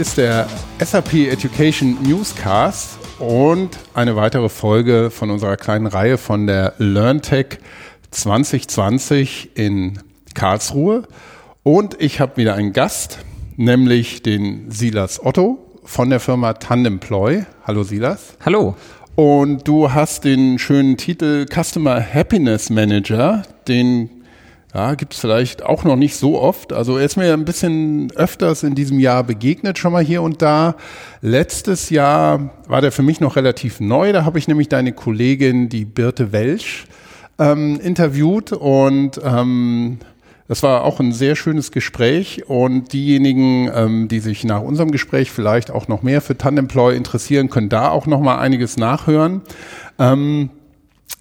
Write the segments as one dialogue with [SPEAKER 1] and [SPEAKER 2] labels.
[SPEAKER 1] Ist der SAP Education Newscast und eine weitere Folge von unserer kleinen Reihe von der LearnTech 2020 in Karlsruhe. Und ich habe wieder einen Gast, nämlich den Silas Otto von der Firma Tandemploy. Hallo Silas.
[SPEAKER 2] Hallo.
[SPEAKER 1] Und du hast den schönen Titel Customer Happiness Manager, den ja, gibt es vielleicht auch noch nicht so oft. Also er ist mir ein bisschen öfters in diesem Jahr begegnet, schon mal hier und da. Letztes Jahr war der für mich noch relativ neu. Da habe ich nämlich deine Kollegin, die Birte Welsch, ähm, interviewt und ähm, das war auch ein sehr schönes Gespräch und diejenigen, ähm, die sich nach unserem Gespräch vielleicht auch noch mehr für Tandemploy interessieren, können da auch noch mal einiges nachhören. Ähm,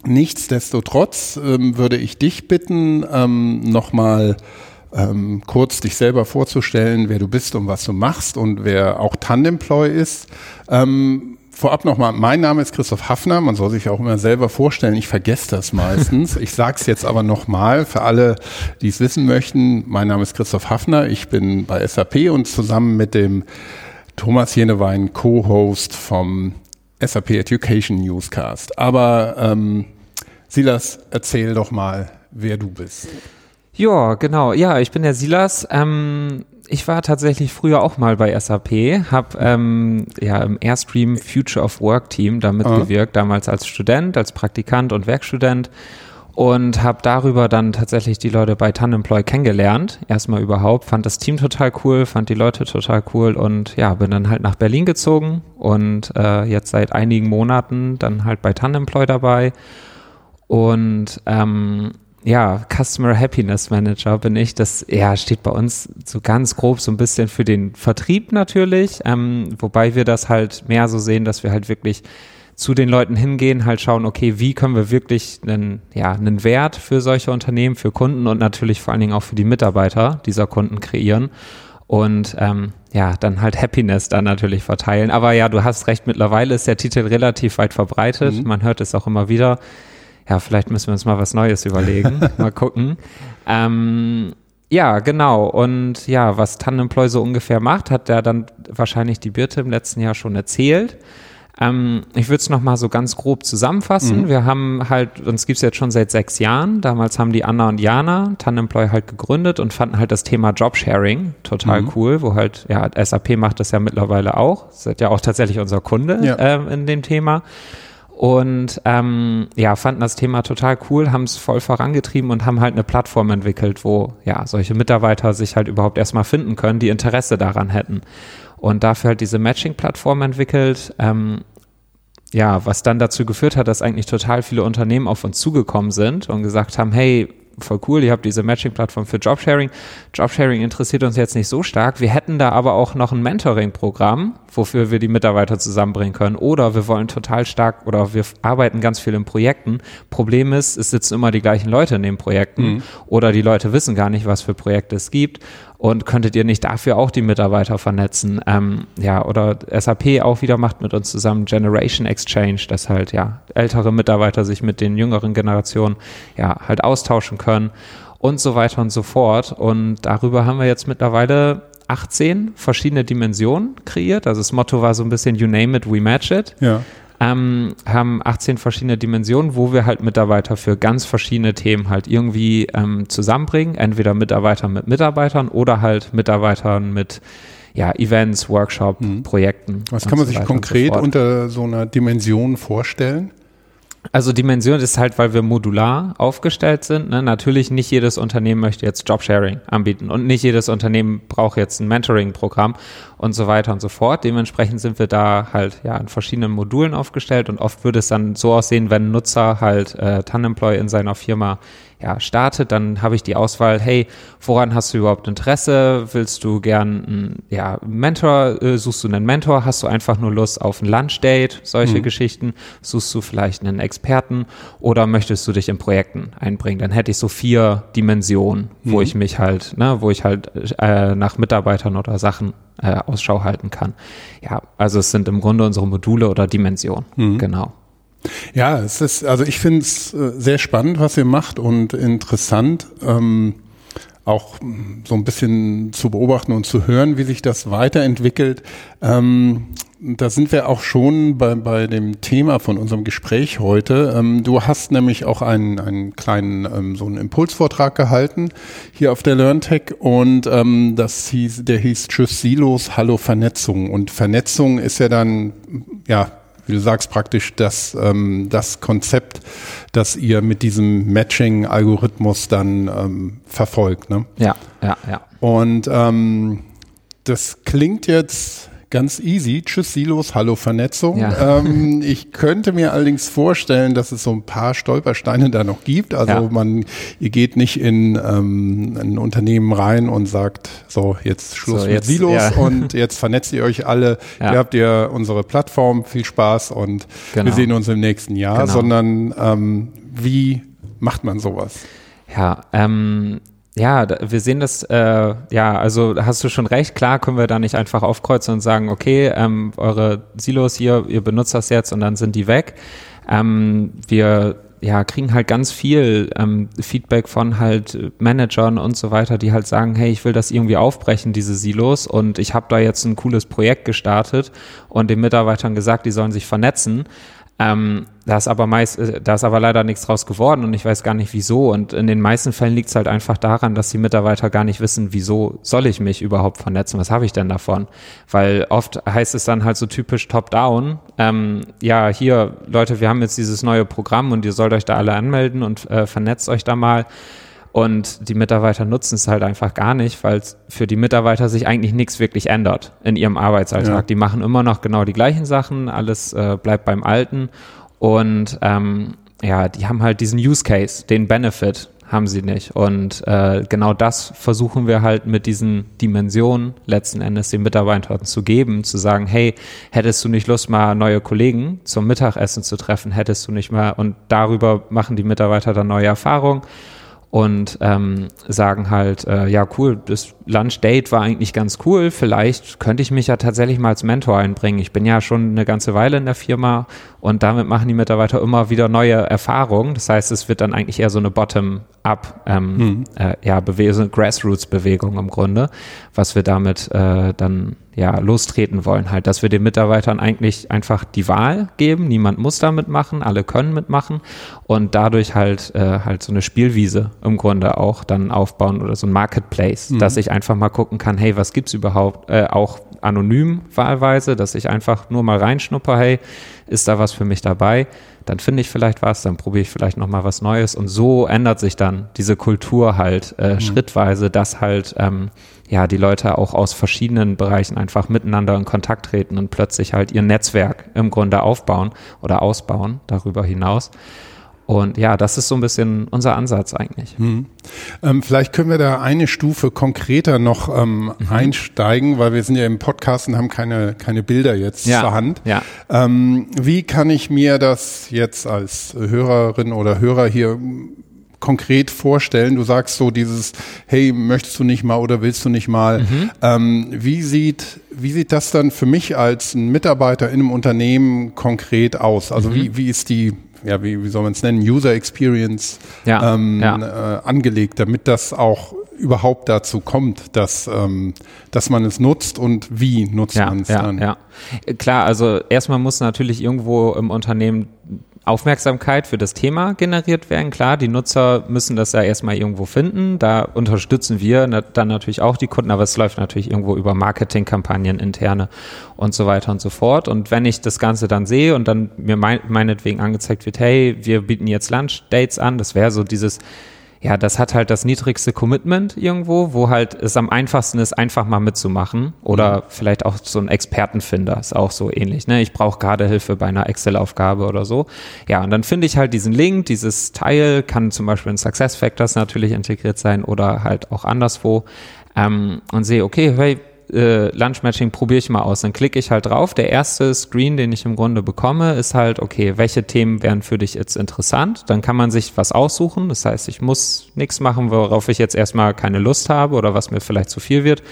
[SPEAKER 1] Nichtsdestotrotz ähm, würde ich dich bitten, ähm, nochmal ähm, kurz dich selber vorzustellen, wer du bist und was du machst und wer auch Tandemploy ist. Ähm, vorab nochmal, mein Name ist Christoph Hafner, man soll sich auch immer selber vorstellen, ich vergesse das meistens. Ich sage es jetzt aber nochmal für alle, die es wissen möchten. Mein Name ist Christoph Hafner, ich bin bei SAP und zusammen mit dem Thomas Jenewein, Co-Host vom SAP Education Newscast. Aber ähm, Silas, erzähl doch mal, wer du bist.
[SPEAKER 2] Ja, genau. Ja, ich bin der Silas. Ähm, ich war tatsächlich früher auch mal bei SAP, habe ähm, ja im Airstream Future of Work Team damit ah. gewirkt, damals als Student, als Praktikant und Werkstudent und habe darüber dann tatsächlich die Leute bei Tandemploy kennengelernt. Erstmal überhaupt, fand das Team total cool, fand die Leute total cool und ja, bin dann halt nach Berlin gezogen und äh, jetzt seit einigen Monaten dann halt bei Tandemploy dabei. Und ähm, ja, Customer Happiness Manager bin ich. Das ja, steht bei uns so ganz grob so ein bisschen für den Vertrieb natürlich, ähm, wobei wir das halt mehr so sehen, dass wir halt wirklich zu den Leuten hingehen, halt schauen, okay, wie können wir wirklich einen, ja, einen Wert für solche Unternehmen, für Kunden und natürlich vor allen Dingen auch für die Mitarbeiter dieser Kunden kreieren und ähm, ja, dann halt Happiness dann natürlich verteilen. Aber ja, du hast recht, mittlerweile ist der Titel relativ weit verbreitet. Mhm. Man hört es auch immer wieder. Ja, vielleicht müssen wir uns mal was Neues überlegen. mal gucken. Ähm, ja, genau. Und ja, was Tandemploy so ungefähr macht, hat der dann wahrscheinlich die Birte im letzten Jahr schon erzählt. Ähm, ich würde es nochmal so ganz grob zusammenfassen. Mhm. Wir haben halt, uns gibt es jetzt schon seit sechs Jahren. Damals haben die Anna und Jana Tandemploy halt gegründet und fanden halt das Thema Jobsharing total mhm. cool, wo halt, ja, SAP macht das ja mittlerweile auch. Seid ja auch tatsächlich unser Kunde ja. ähm, in dem Thema und ähm, ja, fanden das Thema total cool, haben es voll vorangetrieben und haben halt eine Plattform entwickelt, wo ja solche Mitarbeiter sich halt überhaupt erstmal finden können, die Interesse daran hätten und dafür halt diese Matching-Plattform entwickelt. Ähm, ja, was dann dazu geführt hat, dass eigentlich total viele Unternehmen auf uns zugekommen sind und gesagt haben, hey, voll cool, ihr habt diese Matching-Plattform für Jobsharing. Jobsharing interessiert uns jetzt nicht so stark. Wir hätten da aber auch noch ein Mentoring-Programm, wofür wir die Mitarbeiter zusammenbringen können. Oder wir wollen total stark oder wir arbeiten ganz viel in Projekten. Problem ist, es sitzen immer die gleichen Leute in den Projekten mhm. oder die Leute wissen gar nicht, was für Projekte es gibt. Und könntet ihr nicht dafür auch die Mitarbeiter vernetzen? Ähm, ja, oder SAP auch wieder macht mit uns zusammen Generation Exchange, dass halt ja ältere Mitarbeiter sich mit den jüngeren Generationen ja halt austauschen können und so weiter und so fort. Und darüber haben wir jetzt mittlerweile 18 verschiedene Dimensionen kreiert. Also das Motto war so ein bisschen You name it, we match it. Ja ähm, haben 18 verschiedene Dimensionen, wo wir halt Mitarbeiter für ganz verschiedene Themen halt irgendwie ähm, zusammenbringen. Entweder Mitarbeiter mit Mitarbeitern oder halt Mitarbeitern mit ja, Events, Workshop, mhm. Projekten.
[SPEAKER 1] Was kann man sich konkret so unter so einer Dimension vorstellen?
[SPEAKER 2] Also Dimension ist halt, weil wir modular aufgestellt sind. Ne? Natürlich nicht jedes Unternehmen möchte jetzt Jobsharing anbieten und nicht jedes Unternehmen braucht jetzt ein Mentoring-Programm und so weiter und so fort. Dementsprechend sind wir da halt ja in verschiedenen Modulen aufgestellt und oft würde es dann so aussehen, wenn ein Nutzer halt äh, Tandemploy in seiner Firma ja, startet, dann habe ich die Auswahl, hey, woran hast du überhaupt Interesse? Willst du gern einen ja, Mentor, äh, suchst du einen Mentor? Hast du einfach nur Lust auf ein Lunchdate? Solche mhm. Geschichten. Suchst du vielleicht einen Experten oder möchtest du dich in Projekten einbringen? Dann hätte ich so vier Dimensionen, wo mhm. ich mich halt, ne, wo ich halt äh, nach Mitarbeitern oder Sachen äh, Ausschau halten kann. Ja, also es sind im Grunde unsere Module oder Dimensionen. Mhm. Genau.
[SPEAKER 1] Ja, es ist, also ich finde es äh, sehr spannend, was ihr macht und interessant. Ähm, auch so ein bisschen zu beobachten und zu hören, wie sich das weiterentwickelt. Ähm, da sind wir auch schon bei, bei dem Thema von unserem Gespräch heute. Ähm, du hast nämlich auch einen, einen kleinen ähm, so einen Impulsvortrag gehalten hier auf der LearnTech und ähm, das hieß, der hieß Tschüss Silos, Hallo Vernetzung. Und Vernetzung ist ja dann ja wie du sagst, praktisch das, ähm, das Konzept, das ihr mit diesem Matching-Algorithmus dann ähm, verfolgt. Ne?
[SPEAKER 2] Ja, ja, ja.
[SPEAKER 1] Und ähm, das klingt jetzt Ganz easy. Tschüss Silos, hallo Vernetzung. Ja. Ähm, ich könnte mir allerdings vorstellen, dass es so ein paar Stolpersteine da noch gibt. Also ja. man, ihr geht nicht in ähm, ein Unternehmen rein und sagt, so jetzt Schluss so, mit jetzt, Silos ja. und jetzt vernetzt ihr euch alle. Hier habt ihr unsere Plattform, viel Spaß und genau. wir sehen uns im nächsten Jahr. Genau. Sondern ähm, wie macht man sowas?
[SPEAKER 2] Ja, ähm, ja, wir sehen das, äh, ja, also hast du schon recht, klar können wir da nicht einfach aufkreuzen und sagen, okay, ähm, eure Silos hier, ihr benutzt das jetzt und dann sind die weg. Ähm, wir ja, kriegen halt ganz viel ähm, Feedback von halt Managern und so weiter, die halt sagen, hey, ich will das irgendwie aufbrechen, diese Silos und ich habe da jetzt ein cooles Projekt gestartet und den Mitarbeitern gesagt, die sollen sich vernetzen. Ähm, da ist aber meist, äh, da ist aber leider nichts draus geworden und ich weiß gar nicht wieso. Und in den meisten Fällen liegt es halt einfach daran, dass die Mitarbeiter gar nicht wissen, wieso soll ich mich überhaupt vernetzen? Was habe ich denn davon? Weil oft heißt es dann halt so typisch top-down. Ähm, ja, hier, Leute, wir haben jetzt dieses neue Programm und ihr sollt euch da alle anmelden und äh, vernetzt euch da mal. Und die Mitarbeiter nutzen es halt einfach gar nicht, weil für die Mitarbeiter sich eigentlich nichts wirklich ändert in ihrem Arbeitsalltag. Ja. Die machen immer noch genau die gleichen Sachen, alles äh, bleibt beim Alten. Und ähm, ja, die haben halt diesen Use Case, den Benefit haben sie nicht. Und äh, genau das versuchen wir halt mit diesen Dimensionen letzten Endes den Mitarbeitern zu geben, zu sagen, hey, hättest du nicht Lust, mal neue Kollegen zum Mittagessen zu treffen, hättest du nicht mal, und darüber machen die Mitarbeiter dann neue Erfahrungen und ähm, sagen halt, äh, ja cool, das Lunch-Date war eigentlich ganz cool, vielleicht könnte ich mich ja tatsächlich mal als Mentor einbringen. Ich bin ja schon eine ganze Weile in der Firma und damit machen die Mitarbeiter immer wieder neue Erfahrungen. Das heißt, es wird dann eigentlich eher so eine Bottom-up, ähm, mhm. äh, ja, so eine Grassroots-Bewegung im Grunde, was wir damit äh, dann ja lostreten wollen. Halt, dass wir den Mitarbeitern eigentlich einfach die Wahl geben. Niemand muss da mitmachen, alle können mitmachen und dadurch halt äh, halt so eine Spielwiese im Grunde auch dann aufbauen oder so ein Marketplace, mhm. dass ich einfach mal gucken kann, hey, was gibt's überhaupt? Äh, auch anonym wahlweise, dass ich einfach nur mal reinschnupper, hey, ist da was für mich dabei? Dann finde ich vielleicht was, dann probiere ich vielleicht nochmal was Neues und so ändert sich dann diese Kultur halt äh, mhm. schrittweise, dass halt ähm, ja die Leute auch aus verschiedenen Bereichen einfach miteinander in Kontakt treten und plötzlich halt ihr Netzwerk im Grunde aufbauen oder ausbauen darüber hinaus. Und ja, das ist so ein bisschen unser Ansatz eigentlich.
[SPEAKER 1] Hm. Ähm, vielleicht können wir da eine Stufe konkreter noch ähm, mhm. einsteigen, weil wir sind ja im Podcast und haben keine, keine Bilder jetzt ja. zur Hand. Ja. Ähm, wie kann ich mir das jetzt als Hörerin oder Hörer hier konkret vorstellen? Du sagst so dieses, hey, möchtest du nicht mal oder willst du nicht mal? Mhm. Ähm, wie sieht wie sieht das dann für mich als ein Mitarbeiter in einem Unternehmen konkret aus? Also mhm. wie, wie ist die ja, wie, wie soll man es nennen, User Experience ja, ähm, ja. Äh, angelegt, damit das auch überhaupt dazu kommt, dass, ähm, dass man es nutzt und wie nutzt ja, man es
[SPEAKER 2] ja,
[SPEAKER 1] dann.
[SPEAKER 2] Ja, klar, also erstmal muss natürlich irgendwo im Unternehmen Aufmerksamkeit für das Thema generiert werden. Klar, die Nutzer müssen das ja erstmal irgendwo finden. Da unterstützen wir dann natürlich auch die Kunden, aber es läuft natürlich irgendwo über Marketingkampagnen, interne und so weiter und so fort. Und wenn ich das Ganze dann sehe und dann mir meinetwegen angezeigt wird, hey, wir bieten jetzt Lunch-Dates an, das wäre so dieses ja, das hat halt das niedrigste Commitment irgendwo, wo halt es am einfachsten ist, einfach mal mitzumachen. Oder mhm. vielleicht auch so ein Expertenfinder ist auch so ähnlich. Ne? Ich brauche gerade Hilfe bei einer Excel-Aufgabe oder so. Ja, und dann finde ich halt diesen Link, dieses Teil, kann zum Beispiel in Success Factors natürlich integriert sein oder halt auch anderswo. Ähm, und sehe, okay, hey, äh, Lunch Matching probiere ich mal aus. Dann klicke ich halt drauf. Der erste Screen, den ich im Grunde bekomme, ist halt, okay, welche Themen wären für dich jetzt interessant? Dann kann man sich was aussuchen. Das heißt, ich muss nichts machen, worauf ich jetzt erstmal keine Lust habe oder was mir vielleicht zu viel wird.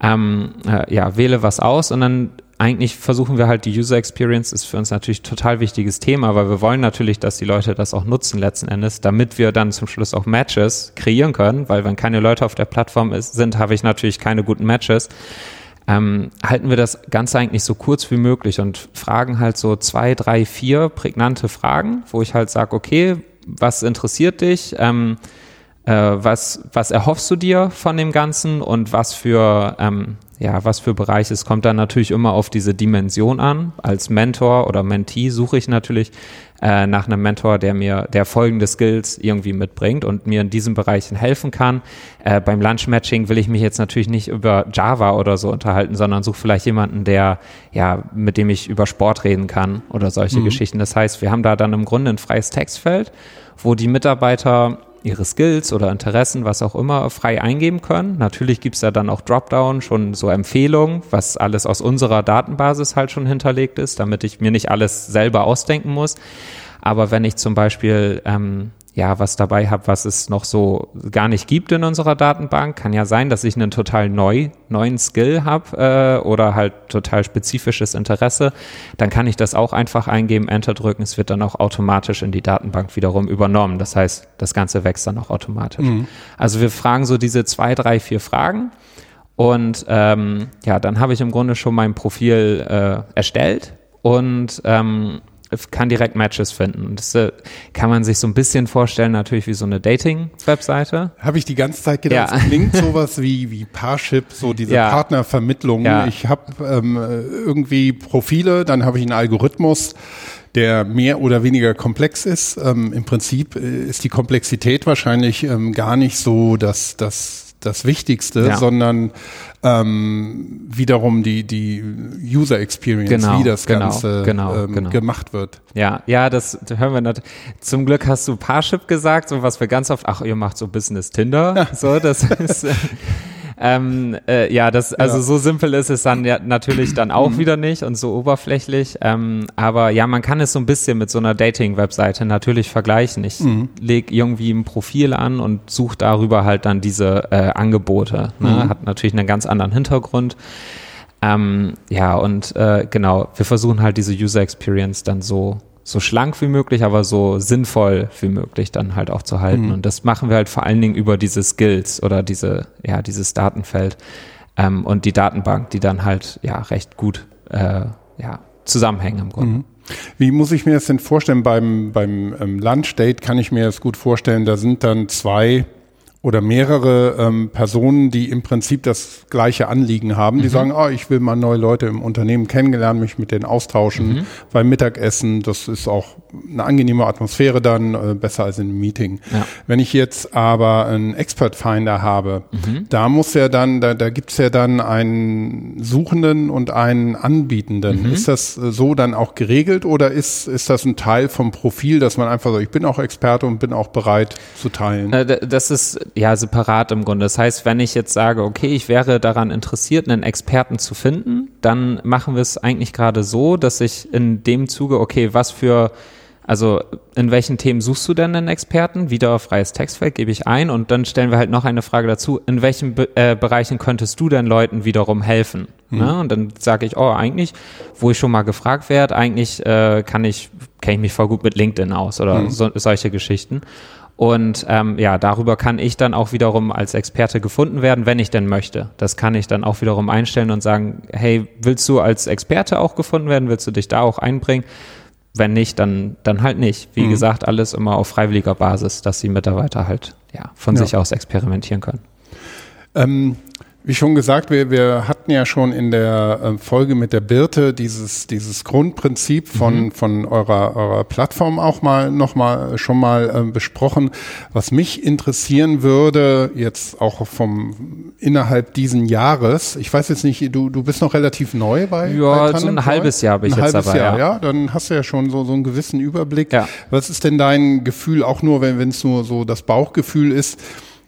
[SPEAKER 2] Ähm, äh, ja, wähle was aus und dann eigentlich versuchen wir halt die User Experience ist für uns natürlich total wichtiges Thema, weil wir wollen natürlich, dass die Leute das auch nutzen letzten Endes, damit wir dann zum Schluss auch Matches kreieren können, weil wenn keine Leute auf der Plattform ist, sind, habe ich natürlich keine guten Matches. Ähm, halten wir das Ganze eigentlich so kurz wie möglich und fragen halt so zwei, drei, vier prägnante Fragen, wo ich halt sage, okay, was interessiert dich? Ähm, äh, was, was erhoffst du dir von dem Ganzen und was für, ähm, ja, was für Bereiche? Es kommt dann natürlich immer auf diese Dimension an. Als Mentor oder Mentee suche ich natürlich äh, nach einem Mentor, der mir, der folgende Skills irgendwie mitbringt und mir in diesen Bereichen helfen kann. Äh, beim Lunch-Matching will ich mich jetzt natürlich nicht über Java oder so unterhalten, sondern suche vielleicht jemanden, der, ja, mit dem ich über Sport reden kann oder solche mhm. Geschichten. Das heißt, wir haben da dann im Grunde ein freies Textfeld, wo die Mitarbeiter ihre Skills oder Interessen, was auch immer, frei eingeben können. Natürlich gibt's da dann auch Dropdown, schon so Empfehlungen, was alles aus unserer Datenbasis halt schon hinterlegt ist, damit ich mir nicht alles selber ausdenken muss. Aber wenn ich zum Beispiel ähm, ja, was dabei habe, was es noch so gar nicht gibt in unserer Datenbank. Kann ja sein, dass ich einen total neu, neuen Skill habe äh, oder halt total spezifisches Interesse. Dann kann ich das auch einfach eingeben, Enter drücken. Es wird dann auch automatisch in die Datenbank wiederum übernommen. Das heißt, das Ganze wächst dann auch automatisch. Mhm. Also wir fragen so diese zwei, drei, vier Fragen. Und ähm, ja, dann habe ich im Grunde schon mein Profil äh, erstellt und ähm, kann direkt Matches finden. Das äh, kann man sich so ein bisschen vorstellen, natürlich wie so eine Dating-Webseite.
[SPEAKER 1] Habe ich die ganze Zeit gedacht, ja. es klingt sowas wie, wie Parship, so diese ja. Partnervermittlung. Ja. Ich habe ähm, irgendwie Profile, dann habe ich einen Algorithmus, der mehr oder weniger komplex ist. Ähm, Im Prinzip äh, ist die Komplexität wahrscheinlich ähm, gar nicht so, dass das das Wichtigste, ja. sondern ähm, wiederum die, die User Experience, genau, wie das genau, Ganze genau, ähm, genau. gemacht wird.
[SPEAKER 2] Ja, ja, das hören wir natürlich. Zum Glück hast du Parship gesagt, so was wir ganz oft, ach, ihr macht so Business Tinder, ja. so, das ist, ähm, äh, ja, das, also ja. so simpel ist es dann ja natürlich dann auch wieder nicht und so oberflächlich. Ähm, aber ja, man kann es so ein bisschen mit so einer Dating-Webseite natürlich vergleichen. Ich mhm. lege irgendwie ein Profil an und suche darüber halt dann diese äh, Angebote. Ne? Mhm. Hat natürlich einen ganz anderen Hintergrund. Ähm, ja, und äh, genau, wir versuchen halt diese User Experience dann so so schlank wie möglich, aber so sinnvoll wie möglich dann halt auch zu halten. Mhm. Und das machen wir halt vor allen Dingen über diese Skills oder diese, ja, dieses Datenfeld ähm, und die Datenbank, die dann halt ja recht gut äh, ja, zusammenhängen im Grunde. Mhm.
[SPEAKER 1] Wie muss ich mir das denn vorstellen? Beim, beim ähm, Lunchdate kann ich mir das gut vorstellen, da sind dann zwei oder mehrere ähm, Personen, die im Prinzip das gleiche Anliegen haben, die mhm. sagen, oh, ich will mal neue Leute im Unternehmen kennengelernt, mich mit denen austauschen mhm. beim Mittagessen. Das ist auch eine angenehme Atmosphäre dann, äh, besser als in einem Meeting. Ja. Wenn ich jetzt aber einen Expert Finder habe, mhm. da muss ja dann, da, da gibt's ja dann einen Suchenden und einen Anbietenden. Mhm. Ist das äh, so dann auch geregelt oder ist, ist das ein Teil vom Profil, dass man einfach sagt, ich bin auch Experte und bin auch bereit zu teilen?
[SPEAKER 2] Äh, das ist ja separat im Grunde. Das heißt, wenn ich jetzt sage, okay, ich wäre daran interessiert, einen Experten zu finden, dann machen wir es eigentlich gerade so, dass ich in dem Zuge, okay, was für also in welchen Themen suchst du denn einen Experten? Wieder freies Textfeld gebe ich ein und dann stellen wir halt noch eine Frage dazu. In welchen Be äh, Bereichen könntest du denn Leuten wiederum helfen? Mhm. Ne? Und dann sage ich, oh, eigentlich, wo ich schon mal gefragt werde, eigentlich äh, kann ich, kenne ich mich voll gut mit LinkedIn aus oder mhm. so, solche Geschichten. Und ähm, ja, darüber kann ich dann auch wiederum als Experte gefunden werden, wenn ich denn möchte. Das kann ich dann auch wiederum einstellen und sagen, hey, willst du als Experte auch gefunden werden? Willst du dich da auch einbringen? Wenn nicht, dann, dann halt nicht. Wie mhm. gesagt, alles immer auf freiwilliger Basis, dass die Mitarbeiter halt ja, von ja. sich aus experimentieren können.
[SPEAKER 1] Ähm, wie schon gesagt, wir, wir hatten ja schon in der äh, Folge mit der Birte dieses, dieses Grundprinzip von, mhm. von eurer, eurer Plattform auch mal noch mal schon mal äh, besprochen. Was mich interessieren würde, jetzt auch vom innerhalb diesen Jahres, ich weiß jetzt nicht, du, du bist noch relativ neu bei
[SPEAKER 2] Ja, bei so ein halbes Jahr bin ich ein jetzt dabei.
[SPEAKER 1] Jahr, ja. ja. Dann hast du ja schon so, so einen gewissen Überblick. Ja. Was ist denn dein Gefühl, auch nur wenn es nur so das Bauchgefühl ist,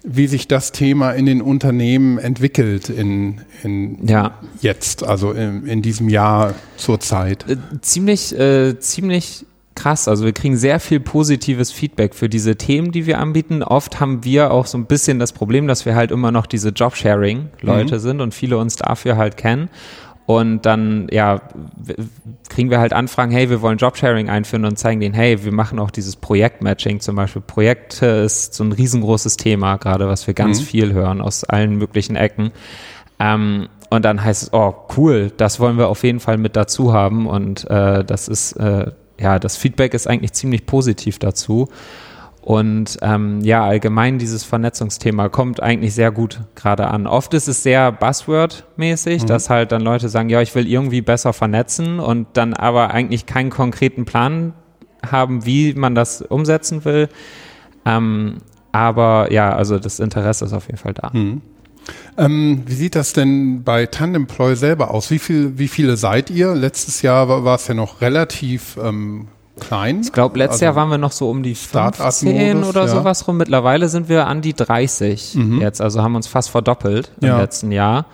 [SPEAKER 1] wie sich das Thema in den Unternehmen entwickelt in, in ja. jetzt, also in, in diesem Jahr zur Zeit.
[SPEAKER 2] Äh, ziemlich, äh, ziemlich krass. Also wir kriegen sehr viel positives Feedback für diese Themen, die wir anbieten. Oft haben wir auch so ein bisschen das Problem, dass wir halt immer noch diese Jobsharing-Leute mhm. sind und viele uns dafür halt kennen. Und dann, ja, kriegen wir halt Anfragen, hey, wir wollen Jobsharing einführen und zeigen denen, hey, wir machen auch dieses Projektmatching zum Beispiel. Projekte ist so ein riesengroßes Thema, gerade was wir ganz mhm. viel hören aus allen möglichen Ecken. Ähm, und dann heißt es, oh, cool, das wollen wir auf jeden Fall mit dazu haben. Und äh, das ist, äh, ja, das Feedback ist eigentlich ziemlich positiv dazu. Und ähm, ja, allgemein dieses Vernetzungsthema kommt eigentlich sehr gut gerade an. Oft ist es sehr Buzzword-mäßig, mhm. dass halt dann Leute sagen, ja, ich will irgendwie besser vernetzen und dann aber eigentlich keinen konkreten Plan haben, wie man das umsetzen will. Ähm, aber ja, also das Interesse ist auf jeden Fall da.
[SPEAKER 1] Mhm. Ähm, wie sieht das denn bei Tandemploy selber aus? Wie, viel, wie viele seid ihr? Letztes Jahr war, war es ja noch relativ ähm, klein.
[SPEAKER 2] Ich glaube, letztes also Jahr waren wir noch so um die 15 oder ja. sowas rum. Mittlerweile sind wir an die 30 mhm. jetzt, also haben uns fast verdoppelt im ja. letzten Jahr.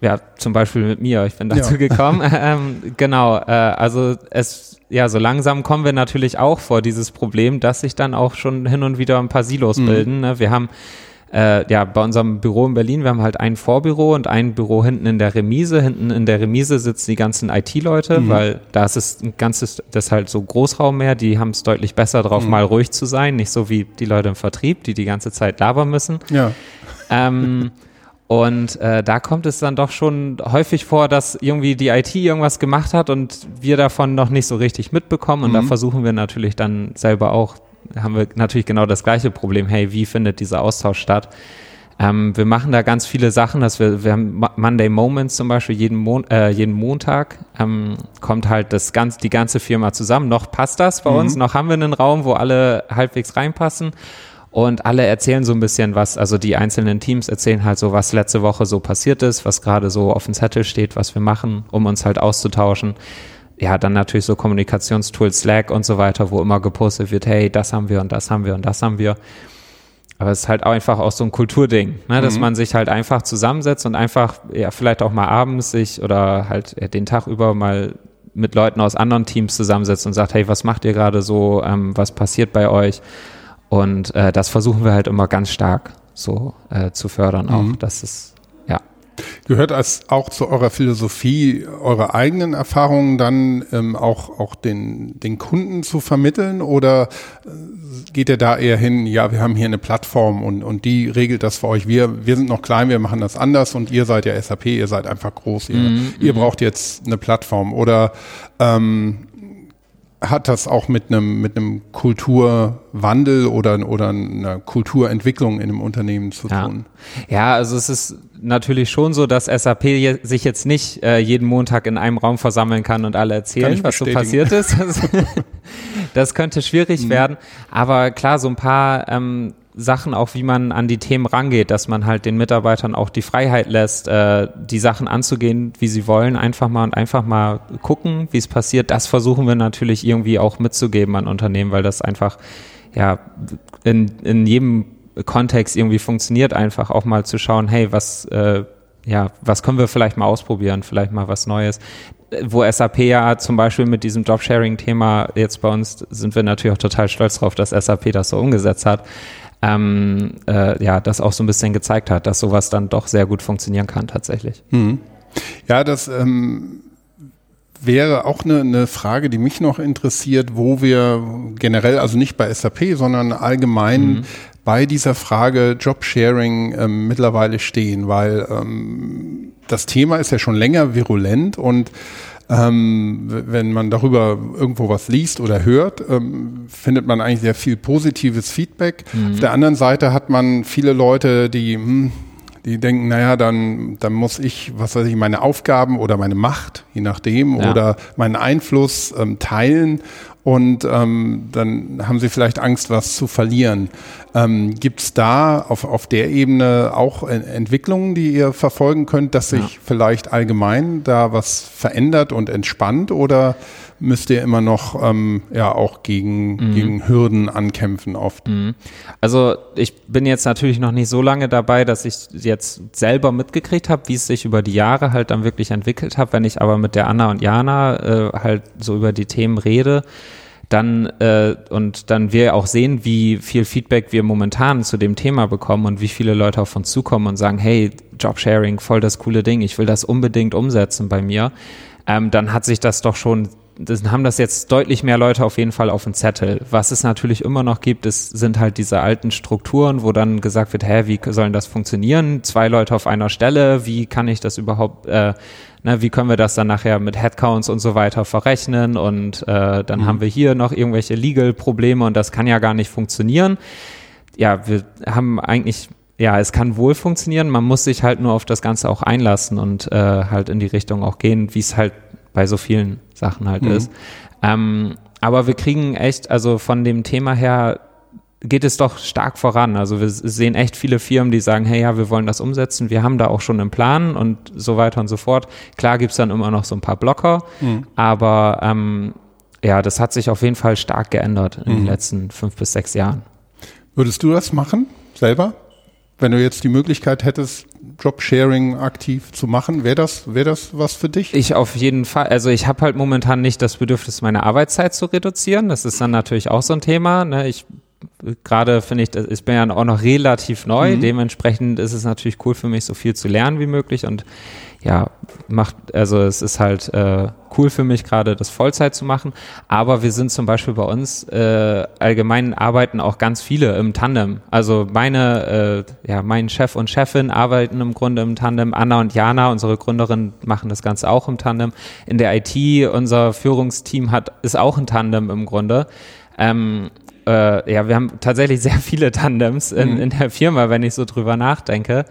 [SPEAKER 2] Ja, zum Beispiel mit mir, ich bin dazu ja. gekommen. ähm, genau, äh, also es, ja, so langsam kommen wir natürlich auch vor dieses Problem, dass sich dann auch schon hin und wieder ein paar Silos mhm. bilden. Ne? Wir haben äh, ja, bei unserem Büro in Berlin, wir haben halt ein Vorbüro und ein Büro hinten in der Remise. Hinten in der Remise sitzen die ganzen IT-Leute, mhm. weil da ist es ein ganzes, das ist halt so Großraum mehr, die haben es deutlich besser drauf, mhm. mal ruhig zu sein, nicht so wie die Leute im Vertrieb, die die ganze Zeit labern müssen.
[SPEAKER 1] Ja.
[SPEAKER 2] Ähm, Und äh, da kommt es dann doch schon häufig vor, dass irgendwie die IT irgendwas gemacht hat und wir davon noch nicht so richtig mitbekommen. Und mhm. da versuchen wir natürlich dann selber auch haben wir natürlich genau das gleiche Problem. Hey, wie findet dieser Austausch statt? Ähm, wir machen da ganz viele Sachen, dass wir, wir haben Monday Moments zum Beispiel jeden, Mon äh, jeden Montag ähm, kommt halt das ganz, die ganze Firma zusammen. Noch passt das bei mhm. uns, noch haben wir einen Raum, wo alle halbwegs reinpassen und alle erzählen so ein bisschen was, also die einzelnen Teams erzählen halt so, was letzte Woche so passiert ist, was gerade so auf dem Zettel steht, was wir machen, um uns halt auszutauschen ja, dann natürlich so Kommunikationstools, Slack und so weiter, wo immer gepostet wird, hey, das haben wir und das haben wir und das haben wir. Aber es ist halt auch einfach auch so ein Kulturding, ne, dass mhm. man sich halt einfach zusammensetzt und einfach, ja, vielleicht auch mal abends sich oder halt ja, den Tag über mal mit Leuten aus anderen Teams zusammensetzt und sagt, hey, was macht ihr gerade so, ähm, was passiert bei euch? Und äh, das versuchen wir halt immer ganz stark so äh, zu fördern auch. Mhm. Das ist
[SPEAKER 1] Gehört es auch zu eurer Philosophie, eure eigenen Erfahrungen dann ähm, auch, auch den, den Kunden zu vermitteln? Oder äh, geht ihr da eher hin, ja, wir haben hier eine Plattform und, und die regelt das für euch. Wir, wir sind noch klein, wir machen das anders und ihr seid ja SAP, ihr seid einfach groß, ihr, mm, ihr braucht jetzt eine Plattform. Oder ähm, hat das auch mit einem, mit einem Kulturwandel oder, oder einer Kulturentwicklung in einem Unternehmen zu
[SPEAKER 2] ja.
[SPEAKER 1] tun?
[SPEAKER 2] Ja, also es ist natürlich schon so, dass SAP sich jetzt nicht äh, jeden Montag in einem Raum versammeln kann und alle erzählen, was so passiert ist. das könnte schwierig mhm. werden. Aber klar, so ein paar ähm, Sachen auch, wie man an die Themen rangeht, dass man halt den Mitarbeitern auch die Freiheit lässt, äh, die Sachen anzugehen, wie sie wollen, einfach mal und einfach mal gucken, wie es passiert. Das versuchen wir natürlich irgendwie auch mitzugeben an Unternehmen, weil das einfach ja in, in jedem Kontext irgendwie funktioniert, einfach auch mal zu schauen, hey, was äh, ja, was können wir vielleicht mal ausprobieren, vielleicht mal was Neues. Wo SAP ja zum Beispiel mit diesem Jobsharing-Thema jetzt bei uns sind wir natürlich auch total stolz drauf, dass SAP das so umgesetzt hat ähm, äh, ja, das auch so ein bisschen gezeigt hat, dass sowas dann doch sehr gut funktionieren kann tatsächlich.
[SPEAKER 1] Hm. Ja, das ähm, wäre auch eine, eine Frage, die mich noch interessiert, wo wir generell, also nicht bei SAP, sondern allgemein mhm. bei dieser Frage Jobsharing ähm, mittlerweile stehen, weil ähm, das Thema ist ja schon länger virulent und ähm, wenn man darüber irgendwo was liest oder hört, ähm, findet man eigentlich sehr viel positives Feedback. Mhm. Auf der anderen Seite hat man viele Leute, die, hm, die denken, naja, dann, dann muss ich, was weiß ich, meine Aufgaben oder meine Macht, je nachdem, ja. oder meinen Einfluss ähm, teilen und ähm, dann haben sie vielleicht Angst, was zu verlieren. Ähm, Gibt es da auf, auf der Ebene auch Entwicklungen, die ihr verfolgen könnt, dass sich ja. vielleicht allgemein da was verändert und entspannt oder müsst ihr immer noch ähm, ja auch gegen, mhm. gegen Hürden ankämpfen oft? Mhm.
[SPEAKER 2] Also ich bin jetzt natürlich noch nicht so lange dabei, dass ich jetzt selber mitgekriegt habe, wie es sich über die Jahre halt dann wirklich entwickelt hat. Wenn ich aber mit der Anna und Jana äh, halt so über die Themen rede, dann äh, und dann wir auch sehen, wie viel Feedback wir momentan zu dem Thema bekommen und wie viele Leute auf uns zukommen und sagen, hey, Jobsharing, voll das coole Ding, ich will das unbedingt umsetzen bei mir, ähm, dann hat sich das doch schon das haben das jetzt deutlich mehr Leute auf jeden Fall auf dem Zettel. Was es natürlich immer noch gibt, ist, sind halt diese alten Strukturen, wo dann gesagt wird, hä, wie sollen das funktionieren? Zwei Leute auf einer Stelle, wie kann ich das überhaupt, äh, ne, wie können wir das dann nachher mit Headcounts und so weiter verrechnen? Und äh, dann mhm. haben wir hier noch irgendwelche Legal-Probleme und das kann ja gar nicht funktionieren. Ja, wir haben eigentlich ja, es kann wohl funktionieren, man muss sich halt nur auf das Ganze auch einlassen und äh, halt in die Richtung auch gehen, wie es halt bei so vielen Sachen halt mhm. ist. Ähm, aber wir kriegen echt, also von dem Thema her geht es doch stark voran. Also wir sehen echt viele Firmen, die sagen, hey ja, wir wollen das umsetzen, wir haben da auch schon einen Plan und so weiter und so fort. Klar gibt's dann immer noch so ein paar Blocker, mhm. aber ähm, ja, das hat sich auf jeden Fall stark geändert in mhm. den letzten fünf bis sechs Jahren.
[SPEAKER 1] Würdest du das machen, selber? Wenn du jetzt die Möglichkeit hättest, Jobsharing aktiv zu machen, wäre das, wäre das was für dich?
[SPEAKER 2] Ich auf jeden Fall. Also ich habe halt momentan nicht das Bedürfnis, meine Arbeitszeit zu reduzieren. Das ist dann natürlich auch so ein Thema. Ne? Ich gerade finde ich, ich bin ja auch noch relativ neu. Mhm. Dementsprechend ist es natürlich cool für mich, so viel zu lernen wie möglich und ja, macht, also es ist halt äh, cool für mich gerade, das Vollzeit zu machen. Aber wir sind zum Beispiel bei uns äh, allgemein arbeiten auch ganz viele im Tandem. Also meine, äh, ja, mein Chef und Chefin arbeiten im Grunde im Tandem. Anna und Jana, unsere Gründerin, machen das Ganze auch im Tandem. In der IT, unser Führungsteam hat, ist auch ein Tandem im Grunde. Ähm, äh, ja, wir haben tatsächlich sehr viele Tandems in, mhm. in der Firma, wenn ich so drüber nachdenke.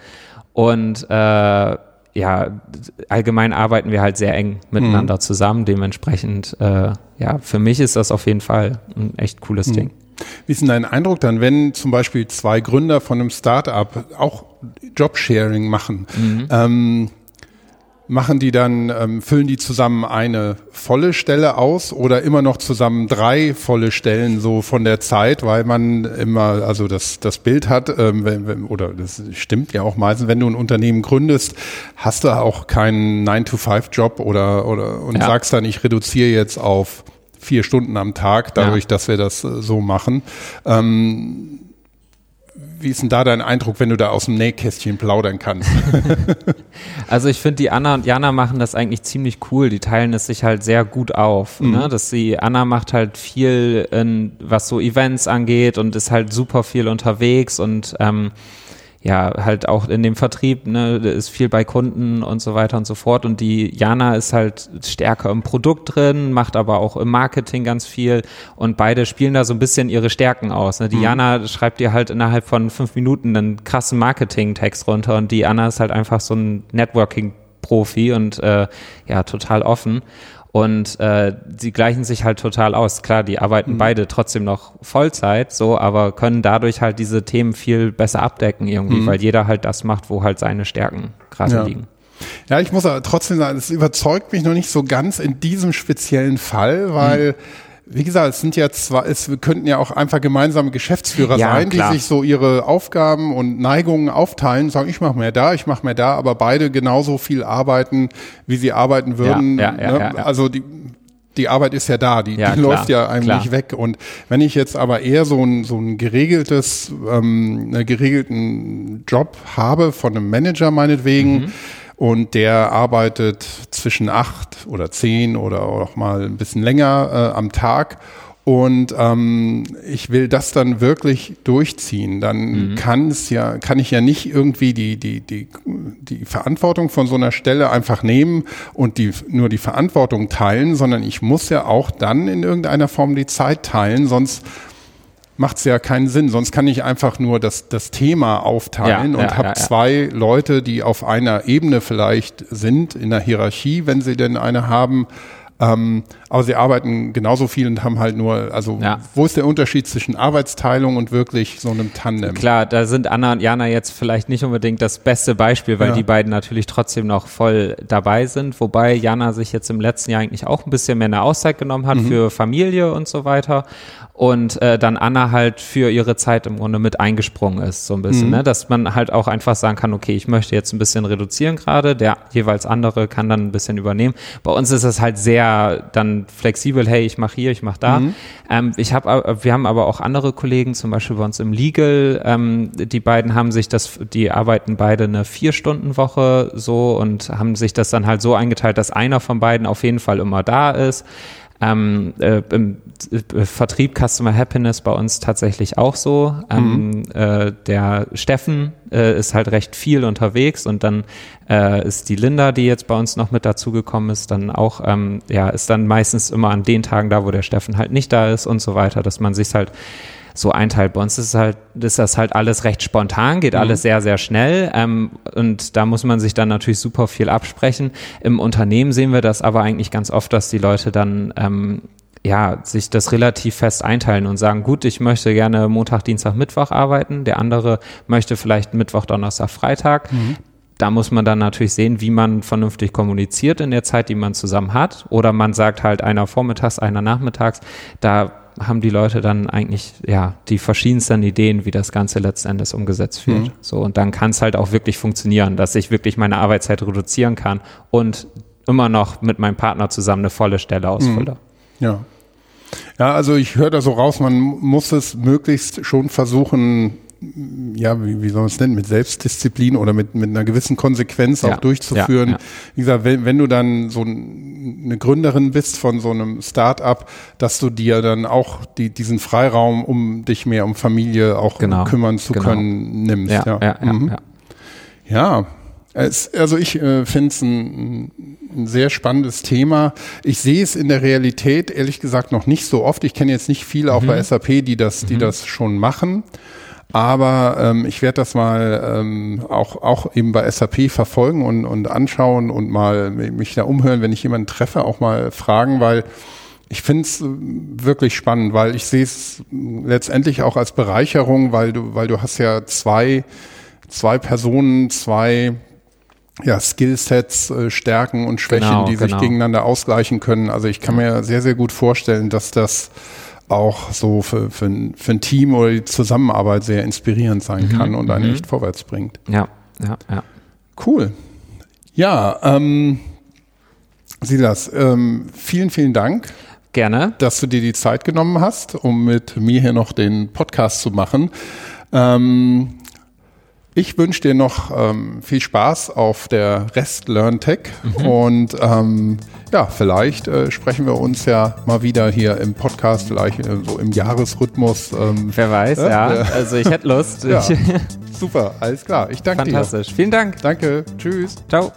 [SPEAKER 2] Und äh, ja, allgemein arbeiten wir halt sehr eng miteinander mhm. zusammen. Dementsprechend, äh, ja, für mich ist das auf jeden Fall ein echt cooles mhm. Ding.
[SPEAKER 1] Wie ist denn dein Eindruck dann, wenn zum Beispiel zwei Gründer von einem Startup auch Jobsharing machen? Mhm. Ähm, machen die dann, ähm, füllen die zusammen eine volle Stelle aus oder immer noch zusammen drei volle Stellen so von der Zeit, weil man immer, also das, das Bild hat, ähm, wenn, wenn, oder das stimmt ja auch meistens, wenn du ein Unternehmen gründest, hast du auch keinen 9-to-5-Job oder, oder und ja. sagst dann, ich reduziere jetzt auf vier Stunden am Tag, dadurch, ja. dass wir das äh, so machen. Ähm, wie ist denn da dein Eindruck, wenn du da aus dem Nähkästchen plaudern kannst?
[SPEAKER 2] also ich finde, die Anna und Jana machen das eigentlich ziemlich cool. Die teilen es sich halt sehr gut auf. Mhm. Ne? Dass sie, Anna macht halt viel, in, was so Events angeht und ist halt super viel unterwegs und ähm, ja, halt auch in dem Vertrieb, ne, ist viel bei Kunden und so weiter und so fort. Und die Jana ist halt stärker im Produkt drin, macht aber auch im Marketing ganz viel und beide spielen da so ein bisschen ihre Stärken aus. Ne? Die mhm. Jana schreibt dir halt innerhalb von fünf Minuten einen krassen Marketing-Text runter und die Anna ist halt einfach so ein Networking-Profi und äh, ja, total offen. Und äh, sie gleichen sich halt total aus. Klar, die arbeiten mhm. beide trotzdem noch Vollzeit, so, aber können dadurch halt diese Themen viel besser abdecken irgendwie, mhm. weil jeder halt das macht, wo halt seine Stärken gerade ja. liegen.
[SPEAKER 1] Ja, ich muss aber trotzdem sagen, es überzeugt mich noch nicht so ganz in diesem speziellen Fall, weil mhm wie gesagt, es sind ja zwar, es könnten ja auch einfach gemeinsame Geschäftsführer ja, sein, klar. die sich so ihre Aufgaben und Neigungen aufteilen, sagen, ich mache mehr da, ich mache mehr da, aber beide genauso viel arbeiten, wie sie arbeiten würden. Ja, ja, ne? Also die, die Arbeit ist ja da, die, die läuft ja eigentlich klar. weg. Und wenn ich jetzt aber eher so ein, so ein geregeltes, ähm, einen geregelten Job habe von einem Manager meinetwegen, mhm und der arbeitet zwischen acht oder zehn oder auch mal ein bisschen länger äh, am Tag. Und ähm, ich will das dann wirklich durchziehen. Dann mhm. kann es ja, kann ich ja nicht irgendwie die, die, die, die Verantwortung von so einer Stelle einfach nehmen und die, nur die Verantwortung teilen, sondern ich muss ja auch dann in irgendeiner Form die Zeit teilen, sonst macht es ja keinen Sinn. Sonst kann ich einfach nur das, das Thema aufteilen ja, und ja, habe ja, zwei Leute, die auf einer Ebene vielleicht sind, in der Hierarchie, wenn sie denn eine haben, ähm, aber sie arbeiten genauso viel und haben halt nur, also ja. wo ist der Unterschied zwischen Arbeitsteilung und wirklich so einem Tandem?
[SPEAKER 2] Klar, da sind Anna und Jana jetzt vielleicht nicht unbedingt das beste Beispiel, weil ja. die beiden natürlich trotzdem noch voll dabei sind, wobei Jana sich jetzt im letzten Jahr eigentlich auch ein bisschen mehr eine Auszeit genommen hat mhm. für Familie und so weiter und äh, dann Anna halt für ihre Zeit im Grunde mit eingesprungen ist, so ein bisschen, mhm. ne? dass man halt auch einfach sagen kann, okay, ich möchte jetzt ein bisschen reduzieren gerade, der jeweils andere kann dann ein bisschen übernehmen. Bei uns ist es halt sehr dann flexibel, hey, ich mache hier, ich mache da. Mhm. Ähm, ich hab, wir haben aber auch andere Kollegen, zum Beispiel bei uns im Legal, ähm, die beiden haben sich das, die arbeiten beide eine Vier-Stunden-Woche so und haben sich das dann halt so eingeteilt, dass einer von beiden auf jeden Fall immer da ist. Ähm, äh, Im äh, Vertrieb Customer Happiness bei uns tatsächlich auch so. Ähm, mhm. äh, der Steffen äh, ist halt recht viel unterwegs und dann äh, ist die Linda, die jetzt bei uns noch mit dazugekommen ist, dann auch, ähm, ja, ist dann meistens immer an den Tagen da, wo der Steffen halt nicht da ist und so weiter, dass man sich halt so einteilt. Bei uns ist halt, ist das halt alles recht spontan, geht mhm. alles sehr, sehr schnell. Ähm, und da muss man sich dann natürlich super viel absprechen. Im Unternehmen sehen wir das aber eigentlich ganz oft, dass die Leute dann ähm, ja, sich das relativ fest einteilen und sagen, gut, ich möchte gerne Montag, Dienstag, Mittwoch arbeiten, der andere möchte vielleicht Mittwoch, Donnerstag, Freitag. Mhm. Da muss man dann natürlich sehen, wie man vernünftig kommuniziert in der Zeit, die man zusammen hat. Oder man sagt halt einer vormittags, einer nachmittags. Da haben die Leute dann eigentlich ja die verschiedensten Ideen, wie das Ganze letzten Endes umgesetzt wird. Mhm. So und dann kann es halt auch wirklich funktionieren, dass ich wirklich meine Arbeitszeit reduzieren kann und immer noch mit meinem Partner zusammen eine volle Stelle ausfülle.
[SPEAKER 1] Mhm. Ja. Ja, also ich höre da so raus, man muss es möglichst schon versuchen, ja, wie, wie soll man es nennen, mit Selbstdisziplin oder mit, mit einer gewissen Konsequenz ja, auch durchzuführen. Ja, ja. Wie gesagt, wenn, wenn du dann so eine Gründerin bist von so einem Start-up, dass du dir dann auch die, diesen Freiraum, um dich mehr um Familie auch genau, kümmern zu genau. können, nimmst. Ja, ja, mhm. ja, ja. Es, also ich äh, finde es ein, ein sehr spannendes Thema. Ich sehe es in der Realität ehrlich gesagt noch nicht so oft. Ich kenne jetzt nicht viele auch mhm. bei SAP, die das, die mhm. das schon machen. Aber ähm, ich werde das mal ähm, auch, auch eben bei SAP verfolgen und, und anschauen und mal mich da umhören, wenn ich jemanden treffe, auch mal fragen, weil ich finde es äh, wirklich spannend, weil ich sehe es letztendlich auch als Bereicherung, weil du, weil du hast ja zwei, zwei Personen, zwei ja, Skillsets, äh, Stärken und Schwächen, genau, die genau. sich gegeneinander ausgleichen können. Also ich kann mir sehr, sehr gut vorstellen, dass das auch so für, für, ein, für ein Team oder die Zusammenarbeit sehr inspirierend sein mhm. kann und einen mhm. echt vorwärts bringt.
[SPEAKER 2] Ja, ja, ja.
[SPEAKER 1] Cool. Ja, ähm, Silas, ähm, vielen, vielen Dank.
[SPEAKER 2] Gerne.
[SPEAKER 1] Dass du dir die Zeit genommen hast, um mit mir hier noch den Podcast zu machen. Ähm, ich wünsche dir noch ähm, viel Spaß auf der Rest Learn Tech mhm. und ähm, ja, vielleicht äh, sprechen wir uns ja mal wieder hier im Podcast, vielleicht äh, so im Jahresrhythmus.
[SPEAKER 2] Ähm, Wer weiß, äh, ja. Also ich hätte Lust. ja.
[SPEAKER 1] Super, alles klar. Ich danke
[SPEAKER 2] dir. Fantastisch. Vielen Dank.
[SPEAKER 1] Danke. Tschüss.
[SPEAKER 2] Ciao.